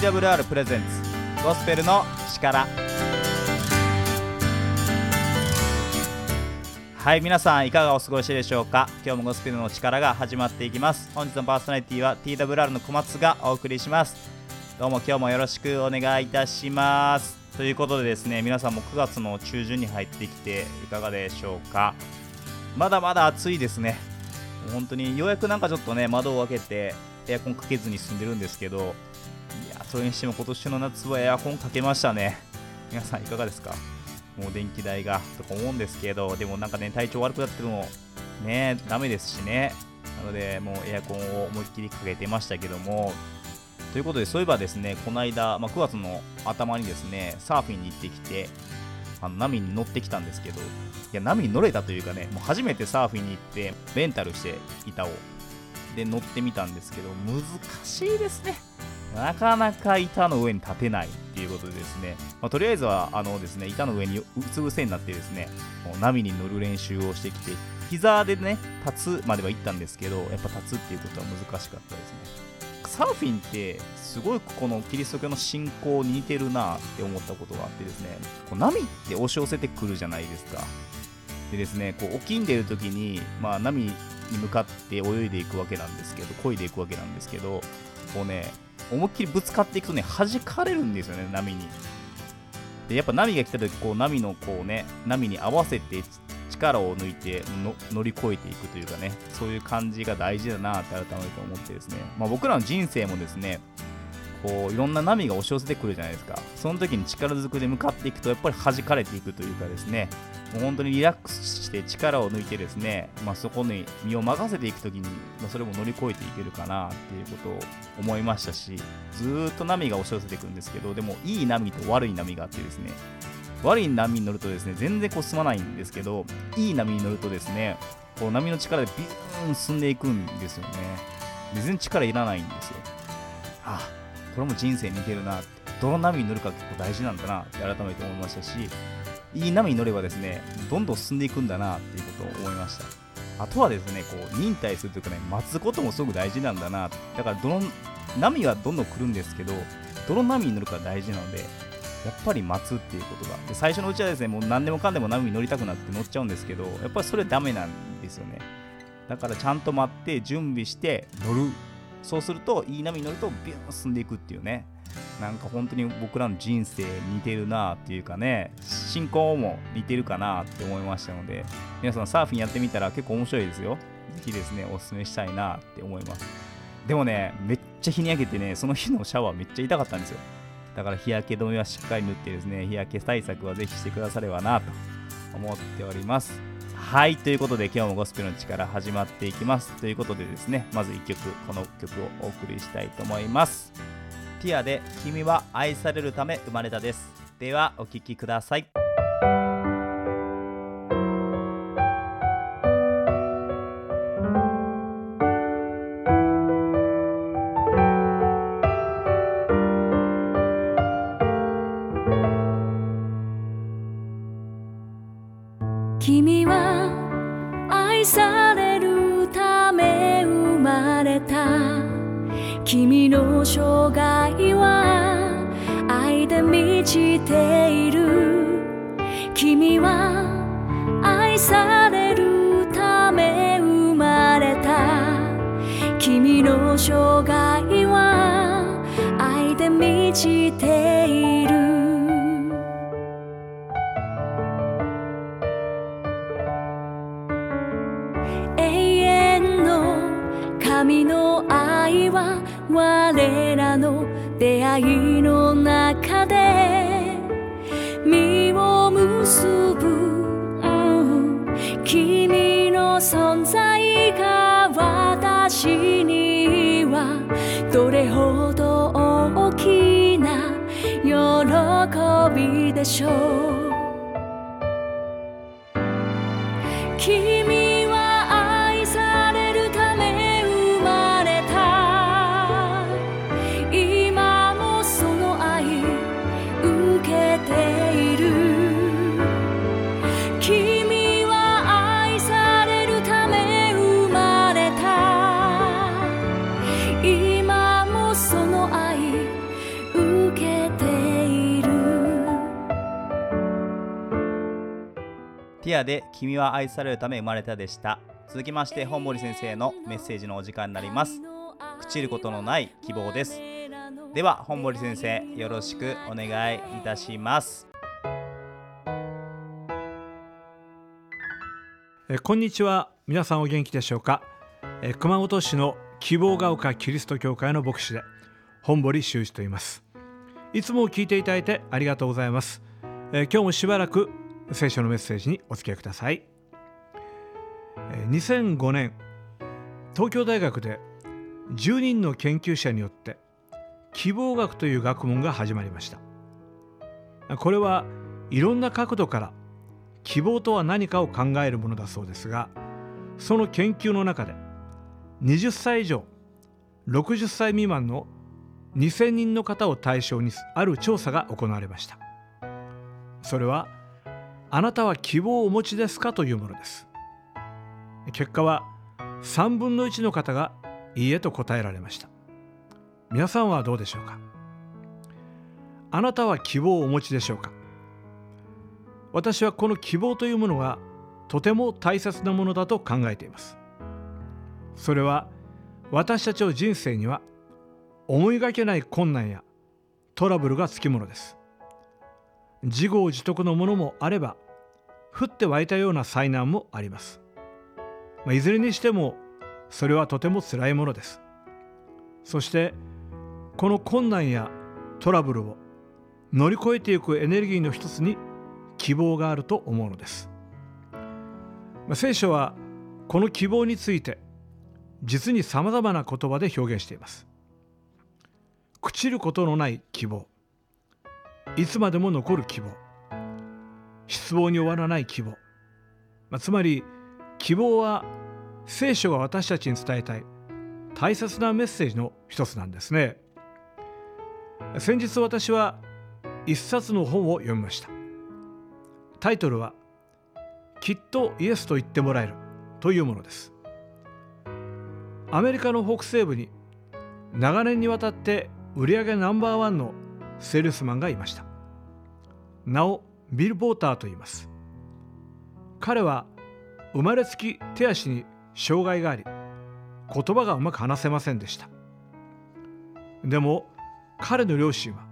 TWR プレゼンツゴスペルの力。はい皆さんいかがお過ごしでしょうか？今日もゴスペルの力が始まっていきます。本日のパーソナリティは TWR の小松がお送りします。どうも今日もよろしくお願いいたします。ということでですね皆さんも9月の中旬に入ってきていかがでしょうか？まだまだ暑いですね。本当にようやくなんかちょっとね窓を開けてエアコンかけずに済んでるんですけどやそれにしても今年の夏はエアコンかけましたね。皆さんいかがですか？もう電気代がとか思うんですけどでもなんかね体調悪くなってるのもねダメですしね。なのでもうエアコンを思いっきりかけてましたけども。ということでそういえばですねこの間、まあ、9月の頭にですねサーフィンに行ってきてあの波に乗ってきたんですけどいや波に乗れたというかねもう初めてサーフィンに行ってレンタルして板をで乗ってみたんですけど難しいですね。なかなか板の上に立てないっていうことでですね、まあ、とりあえずはあのですね板の上にうつ伏せになってですねもう波に乗る練習をしてきて膝でね立つまでは行ったんですけどやっぱ立つっていうことは難しかったですね。サーフィンってすごいこのキリスト教の信仰に似てるなって思ったことがあってですねこう波って押し寄せてくるじゃないですか。でですねこう沖に出るときに、まあ、波に向かって泳いでいくわけなんですけど漕いでいくわけなんですけどこうね思いっきりぶつかっていくとね弾かれるんですよね波に。でやっぱ波が来た時こう波のこうね波に合わせて力を抜いて乗り越えていくというかねそういう感じが大事だなって改めて思ってですね、まあ、僕らの人生もですねこういろんな波が押し寄せてくるじゃないですか。その時に力ずくで向かっていくとやっぱり弾かれていくというかですね。もう本当にリラックスして力を抜いてですね、まあ、そこに身を任せていく時に、まあ、それも乗り越えていけるかなっていうことを思いましたしずっと波が押し寄せていくんですけどでもいい波と悪い波があってですね悪い波に乗るとですね全然こう進まないんですけどいい波に乗るとですねこう波の力でビューン進んでいくんですよね。全然力いらないんですよ。あこれも人生に似てるなって。どの波に乗るか結構大事なんだなって改めて思いましたしいい波に乗ればですねどんどん進んでいくんだなっていうことを思いました。あとはですねこう忍耐するというかね待つこともすごく大事なんだな。だからどの波はどんどん来るんですけどどの波に乗るか大事なのでやっぱり待つっていうことが。で最初のうちはですねもう何でもかんでも波に乗りたくなって乗っちゃうんですけどやっぱりそれダメなんですよね。だからちゃんと待って準備して乗る。そうするといい波に乗るとビューン進んでいくっていうね。なんか本当に僕らの人生似てるなっていうかね進行も似てるかなって思いましたので皆さんサーフィンやってみたら結構面白いですよぜひですねおすすめしたいなって思いますでもねめっちゃ日に焼けてねその日のシャワーめっちゃ痛かったんですよだから日焼け止めはしっかり塗ってですね、日焼け対策はぜひしてくださればなと思っております。はい、ということで今日もゴスペルの力始まっていきます。ということでですね、まず1曲、この曲をお送りしたいと思います。ティアで君は愛されるため生まれたです。ではお聴きください。愛の中で身を結ぶ、うん、君の存在が私にはどれほど大きな喜びでしょう。ティアで君は愛されるため生まれたでした。続きまして本森先生のメッセージのお時間になります。朽ちることのない希望です。では本森先生よろしくお願いいたします。えこんにちは。皆さんお元気でしょうか？え熊本市の希望が丘キリスト教会の牧師で本堀修一と言います。いつも聞いていただいてありがとうございます。え今日もしばらく聖書のメッセージにお付き合いください。2005年東京大学で10人の研究者によって希望学という学問が始まりました。これはいろんな角度から希望とは何かを考えるものだそうですがその研究の中で20歳以上60歳未満の2000人の方を対象にある調査が行われました。それはあなたは希望をお持ちですかというものです。結果は3分の1の方がいいえと答えられました。皆さんはどうでしょうか？あなたは希望をお持ちでしょうか？私はこの希望というものがとても大切なものだと考えています。それは私たちの人生には思いがけない困難やトラブルがつきものです。自業自得のものもあれば降って湧いたような災難もあります、まあ、いずれにしてもそれはとても辛いものです。そしてこの困難やトラブルを乗り越えていくエネルギーの一つに希望があると思うのです、まあ、聖書はこの希望について実にさまざまな言葉で表現しています。朽ちることのない希望。いつまでも残る希望。失望に終わらない希望、まあ、つまり希望は聖書が私たちに伝えたい大切なメッセージの一つなんですね。先日私は一冊の本を読みました。タイトルは「きっとイエスと言ってもらえる」というものです。アメリカの北西部に長年にわたって売上ナンバーワンのセールスマンがいました。なおビル・ボーターと言います。彼は生まれつき手足に障害があり言葉がうまく話せませんでした。でも彼の両親は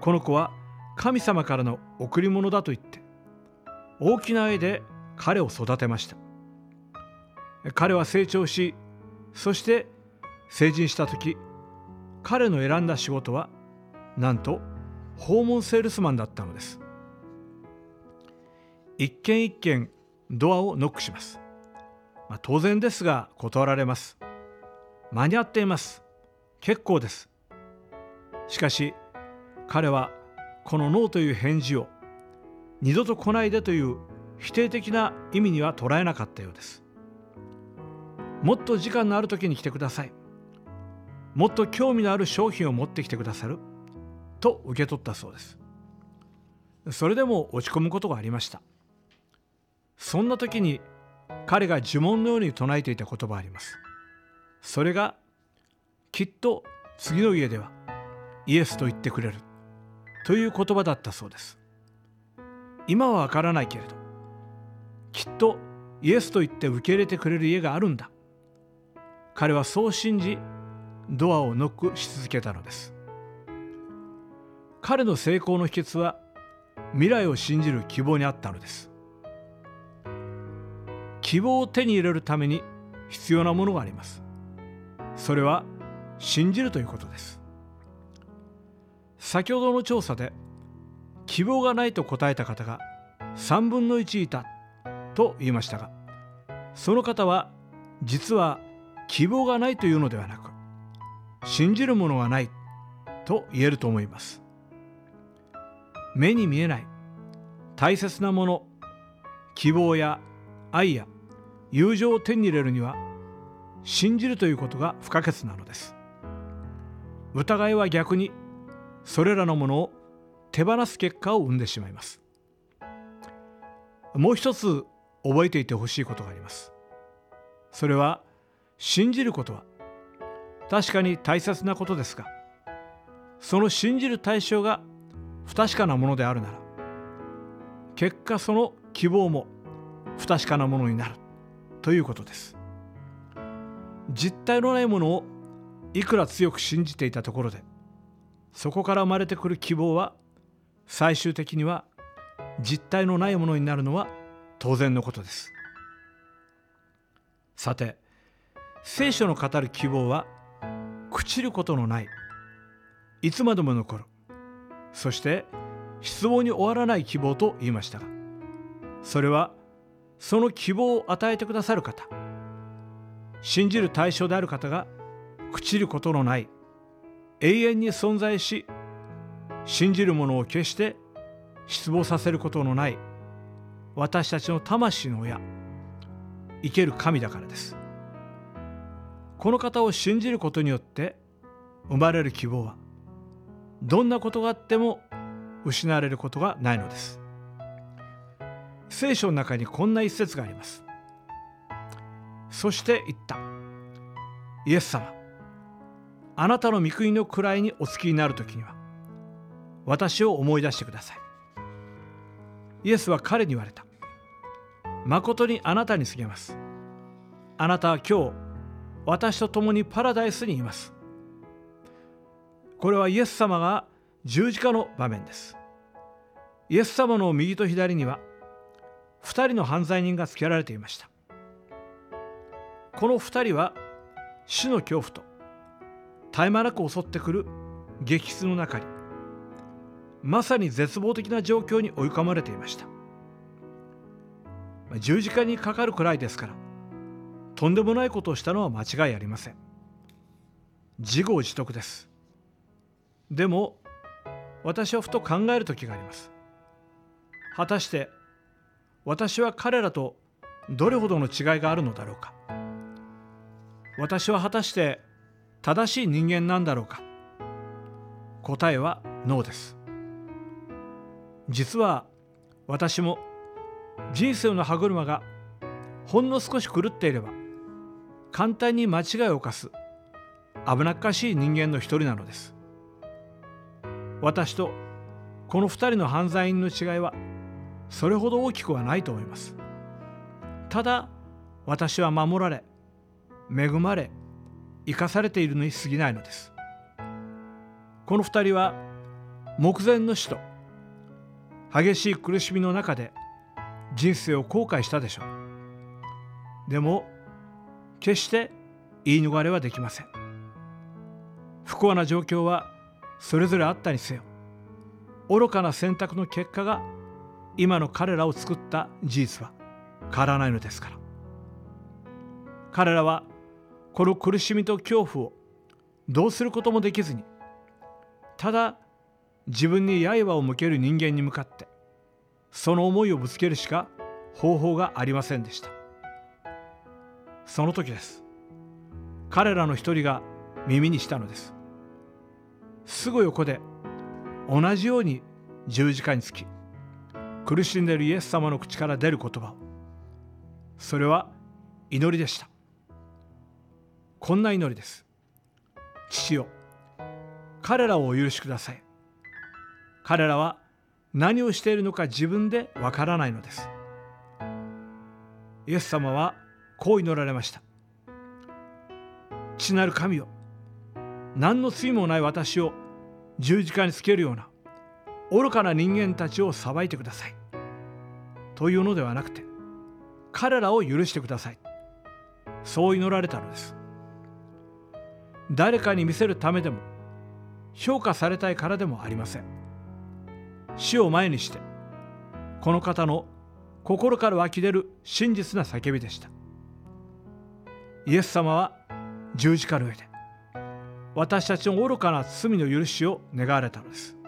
この子は神様からの贈り物だと言って大きな愛で彼を育てました。彼は成長しそして成人した時彼の選んだ仕事はなんと訪問セールスマンだったのです。一軒一軒ドアをノックします、まあ、当然ですが断られます。間に合っています。結構です。しかし彼はこのノーという返事を二度と来ないでという否定的な意味には捉えなかったようです。もっと時間のある時に来てください。もっと興味のある商品を持ってきてくださる。と受け取ったそうです。それでも落ち込むことがありました。そんな時に彼が呪文のように唱えていた言葉あります。それがきっと次の家ではイエスと言ってくれるという言葉だったそうです。今はわからないけれどきっとイエスと言って受け入れてくれる家があるんだ。彼はそう信じドアをノックし続けたのです。彼の成功の秘訣は未来を信じる希望にあったのです。希望を手に入れるために必要なものがあります。それは信じるということです。先ほどの調査で希望がないと答えた方が3分の1いたと言いましたがその方は実は希望がないというのではなく信じるものがないと言えると思います。目に見えない大切なもの希望や愛や友情を手に入れるには信じるということが不可欠なのです。疑いは逆にそれらのものを手放す結果を生んでしまいます。もう一つ覚えていてほしいことがあります。それは信じることは確かに大切なことですがその信じる対象が不確かなものであるなら結果その希望も不確かなものになる。ということです。実体のないものをいくら強く信じていたところでそこから生まれてくる希望は最終的には実体のないものになるのは当然のことです。さて聖書の語る希望は朽ちることのないいつまでも残る。そして失望に終わらない希望と言いましたがそれはその希望を与えてくださる方信じる対象である方が朽ちることのない永遠に存在し信じる者を決して失望させることのない私たちの魂の親生ける神だからです。この方を信じることによって生まれる希望はどんなことがあっても失われることがないのです。聖書の中にこんな一節があります。そして言った。イエス様あなたの御国の位にお付きになる時には私を思い出してください。イエスは彼に言われた。誠にあなたに告げます。あなたは今日私と共にパラダイスにいます。これはイエス様が十字架の場面です。イエス様の右と左には2人の犯罪人がつけられていました。この2人は死の恐怖と絶え間なく襲ってくる激痛の中にまさに絶望的な状況に追い込まれていました。十字架にかかるくらいですからとんでもないことをしたのは間違いありません。自業自得です。でも私はふと考える時があります。果たして私は彼らとどれほどの違いがあるのだろうか。私は果たして正しい人間なんだろうか。答えはノーです。実は私も人生の歯車がほんの少し狂っていれば簡単に間違いを犯す危なっかしい人間の一人なのです。私とこの二人の犯罪人の違いはそれほど大きくはないと思います。ただ私は守られ恵まれ生かされているのに過ぎないのです。この二人は目前の死と激しい苦しみの中で人生を後悔したでしょう。でも決して言い逃れはできません。不幸な状況はそれぞれあったにせよ愚かな選択の結果が今の彼らを作った事実は変わらないのですから。彼らはこの苦しみと恐怖をどうすることもできずにただ自分に刃を向ける人間に向かってその思いをぶつけるしか方法がありませんでした。その時です。彼らの一人が耳にしたのです。すぐ横で同じように十字架につき苦しんでいるイエス様の口から出る言葉。それは祈りでした。こんな祈りです。父よ彼らをお許しください。彼らは何をしているのか自分でわからないのです。イエス様はこう祈られました。父なる神よ何の罪もない私を十字架につけるような愚かな人間たちを裁いてください。というのではなくて彼らを許してください。そう祈られたのです。誰かに見せるためでも評価されたいからでもありません。死を前にしてこの方の心から湧き出る真実な叫びでした。イエス様は十字架の上で私たちの愚かな罪の許しを願われたのです。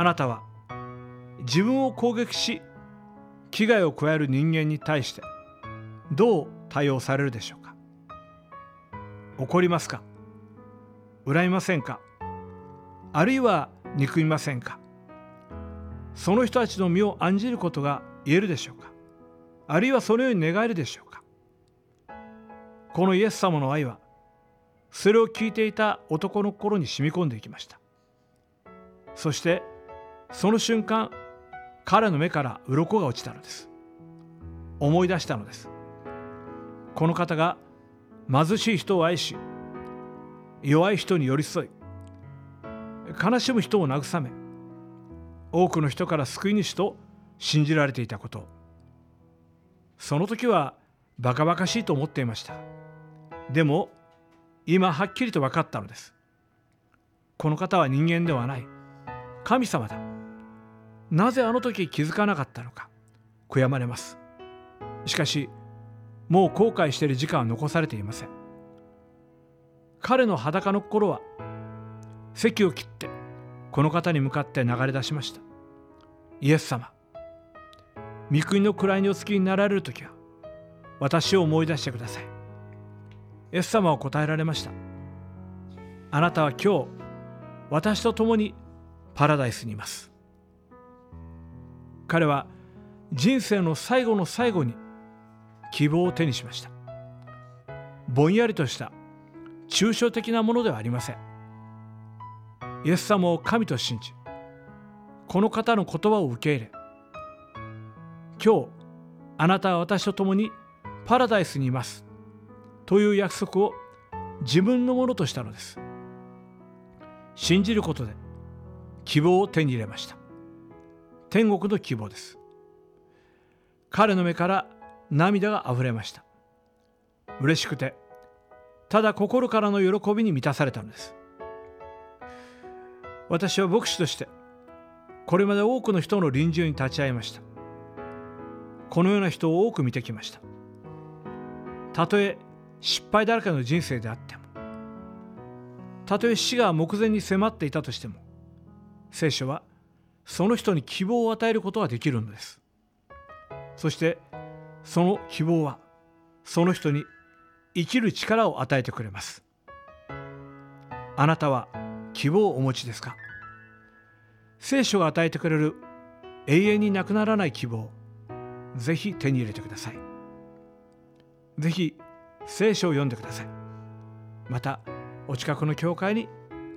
あなたは自分を攻撃し危害を加える人間に対してどう対応されるでしょうか？怒りますか？恨みませんか？あるいは憎みませんか？その人たちの身を案じることが言えるでしょうか？あるいはそのように願えるでしょうか？このイエス様の愛はそれを聞いていた男の心に染み込んでいきました。そしてその瞬間彼の目から鱗が落ちたのです。思い出したのです。この方が貧しい人を愛し弱い人に寄り添い悲しむ人を慰め多くの人から救い主と信じられていたこと。その時はバカバカしいと思っていました。でも今はっきりと分かったのです。この方は人間ではない。神様だ。なぜあの時気づかなかったのか？悔やまれます。しかしもう後悔している時間は残されていません。彼の裸の心は席を切ってこの方に向かって流れ出しました。イエス様御国の位にお付きになられる時は私を思い出してください。イエス様は答えられました。あなたは今日私と共にパラダイスにいます。彼は人生の最後の最後に希望を手にしました。ぼんやりとした抽象的なものではありません。イエス様を神と信じこの方の言葉を受け入れ今日あなたは私と共にパラダイスにいますという約束を自分のものとしたのです。信じることで希望を手に入れました。天国の希望です。彼の目から涙があふれました。嬉しくてただ心からの喜びに満たされたのです。私は牧師としてこれまで多くの人の臨終に立ち会いました。このような人を多く見てきました。たとえ失敗だらけの人生であってもたとえ死が目前に迫っていたとしても聖書はその人に希望を与えることができるのです。そしてその希望はその人に生きる力を与えてくれます。あなたは希望をお持ちですか？聖書が与えてくれる永遠になくならない希望ぜひ手に入れてください。ぜひ聖書を読んでください。またお近くの教会に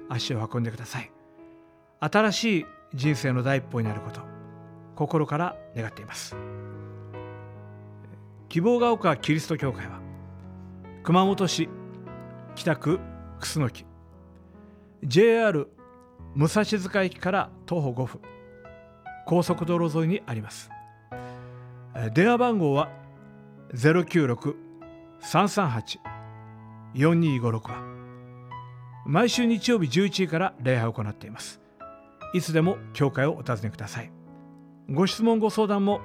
足を運んでください。新しい人生の第一歩になること心から願っています。希望が丘キリスト教会は熊本市北区楠木 JR 武蔵塚駅から徒歩5分高速道路沿いにあります。電話番号は096-338-4256番。毎週日曜日11時から礼拝を行っています。いつでも教会をお尋ねください。ご質問ご相談も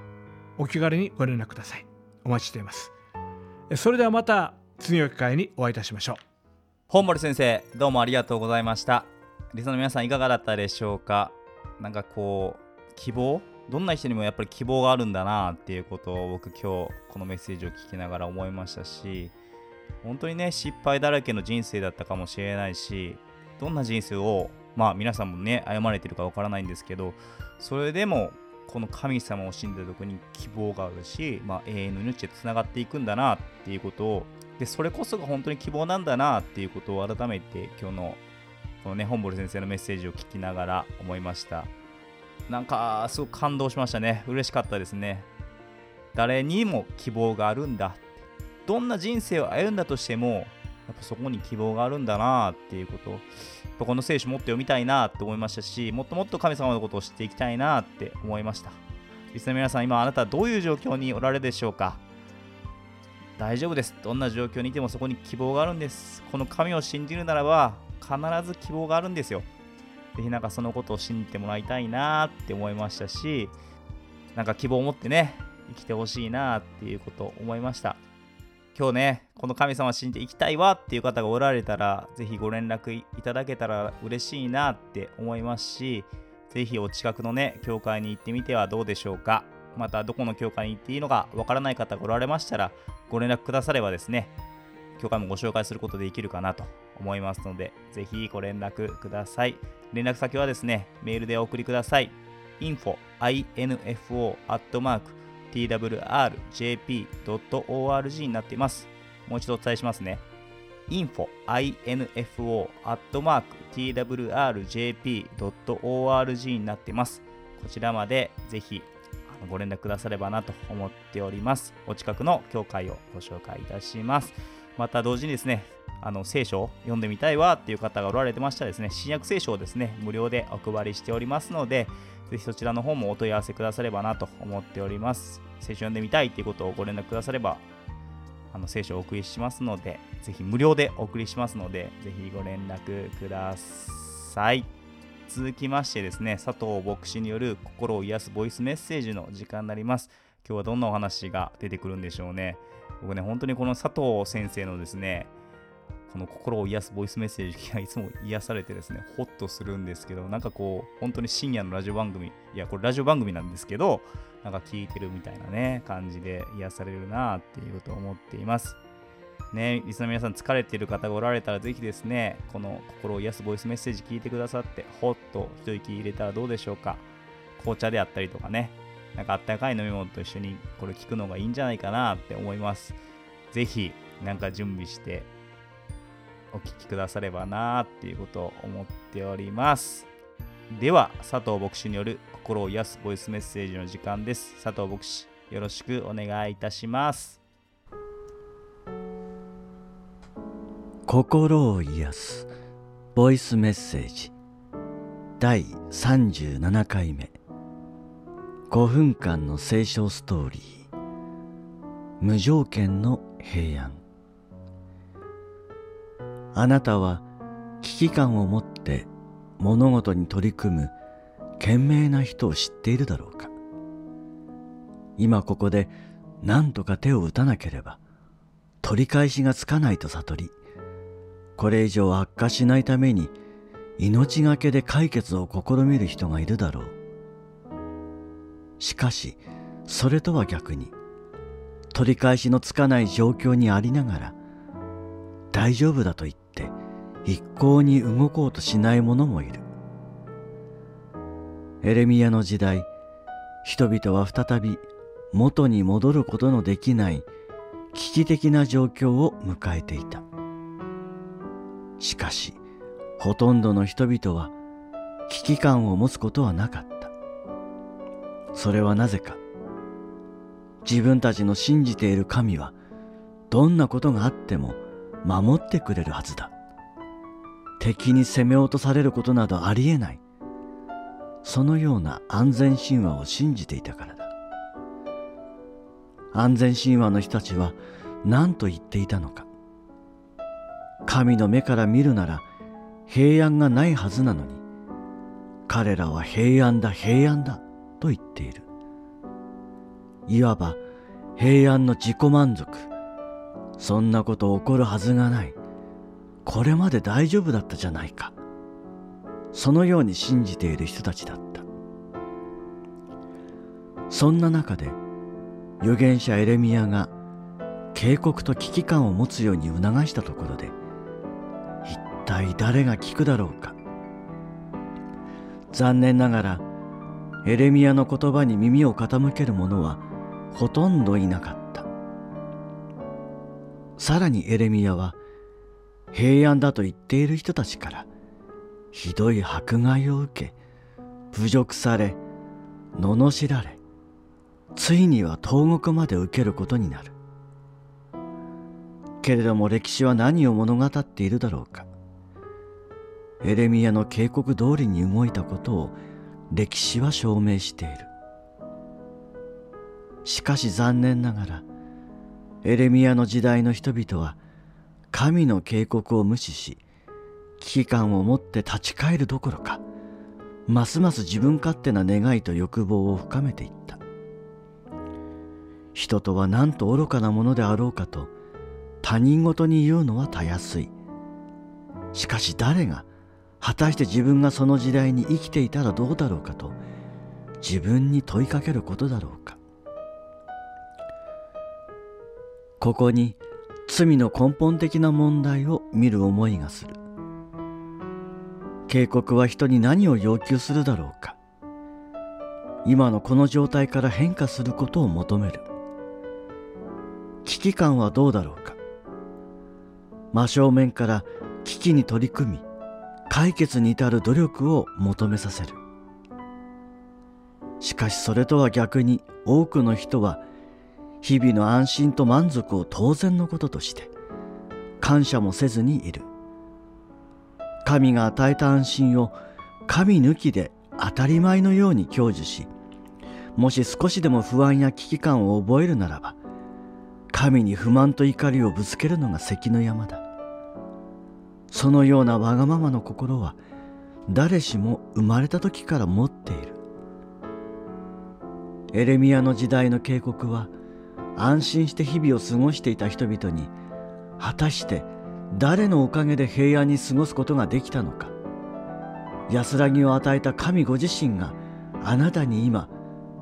お気軽にご連絡ください。お待ちしています。それではまた次の機会にお会いいたしましょう。本森先生どうもありがとうございました。リスナーの皆さんいかがだったでしょうか？なんかこう希望どんな人にもやっぱり希望があるんだなっていうことを僕今日このメッセージを聞きながら思いましたし本当にね失敗だらけの人生だったかもしれないしどんな人生をまあ皆さんもね歩まれてるかわからないんですけどそれでもこの神様を信じたとこに希望があるし、まあ、永遠の命でつながっていくんだなっていうことをでそれこそが本当に希望なんだなっていうことを改めて今日のこのね本堀先生のメッセージを聞きながら思いました。なんかすごく感動しましたね。嬉しかったですね。誰にも希望があるんだ。どんな人生を歩んだとしてもやっぱそこに希望があるんだなっていうこと。をこの聖書もっと読みたいなって思いましたしもっともっと神様のことを知っていきたいなって思いました。リスナーの皆さん今あなたはどういう状況におられるでしょうか？大丈夫です。どんな状況にいてもそこに希望があるんです。この神を信じるならば必ず希望があるんですよ。ぜひなんかそのことを信じてもらいたいなって思いましたしなんか希望を持ってね生きてほしいなっていうことを思いました。今日ねこの神様を信じていきたいわっていう方がおられたらぜひご連絡いただけたら嬉しいなって思いますしぜひお近くのね教会に行ってみてはどうでしょうか。またどこの教会に行っていいのかわからない方がおられましたらご連絡くださればですね教会もご紹介することできるかなと思いますのでぜひご連絡ください。連絡先はですねメールでお送りください。info info アットマーク twrjp.org になっていますもう一度お伝えしますね info info アットマーク twrjp.org になっていますこちらまでぜひご連絡くださればなと思っております。お近くの教会をご紹介いたします。また同時にですね、あの聖書を読んでみたいわっていう方がおられてましたらですね、新約聖書をですね、無料でお配りしておりますので、ぜひそちらの方もお問い合わせくださればなと思っております。聖書読んでみたいっていうことをご連絡くだされば、あの聖書をお送りしますので、ぜひ無料でお送りしますので、ぜひご連絡ください。続きましてですね、佐藤牧師による心を癒すボイスメッセージの時間になります。今日はどんなお話が出てくるんでしょうね。僕ね、本当にこの佐藤先生のですね、この心を癒すボイスメッセージがいつも癒されてですね、ホッとするんですけど、なんかこう、本当に深夜のラジオ番組、いや、これラジオ番組なんですけど、なんか聞いてるみたいなね、感じで癒されるなっていうことを思っています。ね、リスナーの皆さん疲れてる方がおられたらぜひですね、この心を癒すボイスメッセージ聞いてくださって、ほっと一息入れたらどうでしょうか。紅茶であったりとかね、なんかあったかい飲み物と一緒にこれ聞くのがいいんじゃないかなって思います。ぜひ、なんか準備してお聞きくださればなっていうことを思っております。では、佐藤牧師による心を癒すボイスメッセージの時間です。佐藤牧師、よろしくお願いいたします。心を癒すボイスメッセージ第37回目5分間の聖書ストーリー無条件の平安あなたは危機感を持って物事に取り組む賢明な人を知っているだろうか今ここで何とか手を打たなければ取り返しがつかないと悟りこれ以上悪化しないために命がけで解決を試みる人がいるだろう。しかし、それとは逆に、取り返しのつかない状況にありながら、大丈夫だと言っ一向に動こうとしない者もいる。エレミアの時代、人々は再び元に戻ることのできない危機的な状況を迎えていた。しかし、ほとんどの人々は危機感を持つことはなかった。それはなぜか。自分たちの信じている神は、どんなことがあっても守ってくれるはずだ。敵に攻め落とされることなどありえない。そのような安全神話を信じていたからだ。安全神話の人たちは何と言っていたのか。神の目から見るなら平安がないはずなのに彼らは平安だ平安だと言っているいわば平安の自己満足そんなこと起こるはずがないこれまで大丈夫だったじゃないか。そのように信じている人たちだった。そんな中で預言者エレミアが警告と危機感を持つように促したところで一体誰が聞くだろうか。残念ながらエレミアの言葉に耳を傾ける者はほとんどいなかった。さらにエレミアは平安だと言っている人たちからひどい迫害を受け侮辱され罵られついには投獄まで受けることになる。けれども歴史は何を物語っているだろうか。エレミアの警告通りに動いたことを歴史は証明している。しかし残念ながらエレミアの時代の人々は神の警告を無視し危機感を持って立ち返るどころかますます自分勝手な願いと欲望を深めていった。人とはなんと愚かなものであろうかと他人事に言うのはたやすい。しかし誰が果たして自分がその時代に生きていたらどうだろうかと自分に問いかけることだろうか。ここに罪の根本的な問題を見る思いがする。警告は人に何を要求するだろうか。今のこの状態から変化することを求める。危機感はどうだろうか。真正面から危機に取り組み解決に至る努力を求めさせる。しかしそれとは逆に多くの人は日々の安心と満足を当然のこととして感謝もせずにいる。神が与えた安心を神抜きで当たり前のように享受しもし少しでも不安や危機感を覚えるならば神に不満と怒りをぶつけるのが関の山だ。そのようなわがままの心は誰しも生まれた時から持っている。エレミアの時代の警告は安心して日々を過ごしていた人々に果たして誰のおかげで平安に過ごすことができたのか。安らぎを与えた神ご自身があなたに今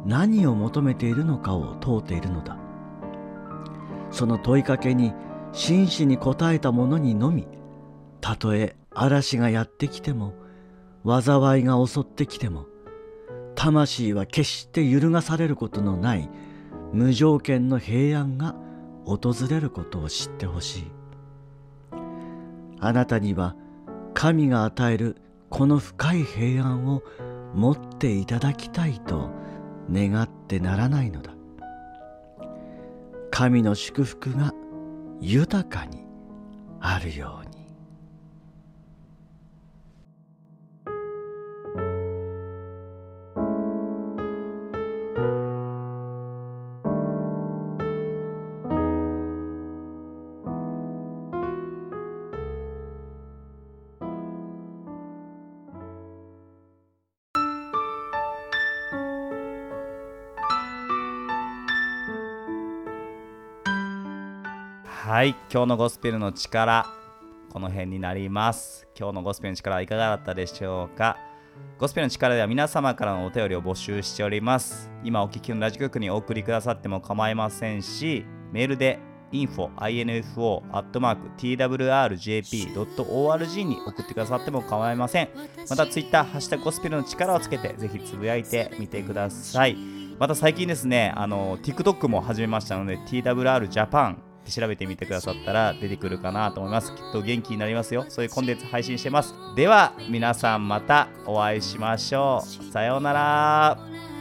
何を求めているのかを問うているのだ。その問いかけに真摯に答えた者にのみたとえ嵐がやってきても災いが襲ってきても魂は決して揺るがされることのない無条件の平安が訪れることを知ってほしい。あなたには神が与えるこの深い平安を持っていただきたいと願ってならないのだ。神の祝福が豊かにあるように。はい今日のゴスペルの力この辺になります。今日のゴスペルの力はいかがだったでしょうか？ゴスペルの力では皆様からのお便りを募集しております。今お聞きのラジオ局にお送りくださっても構いませんしメールで info, info, twrjp.org に送ってくださっても構いません。またツイッターハッシュタグゴスペルの力をつけてぜひつぶやいてみてください。また最近ですねあの TikTok も始めましたので TWR Japan って調べてみてくださったら出てくるかなと思います。きっと元気になりますよ。そういうコンテンツ配信してます。では、皆さんまたお会いしましょう。さようなら。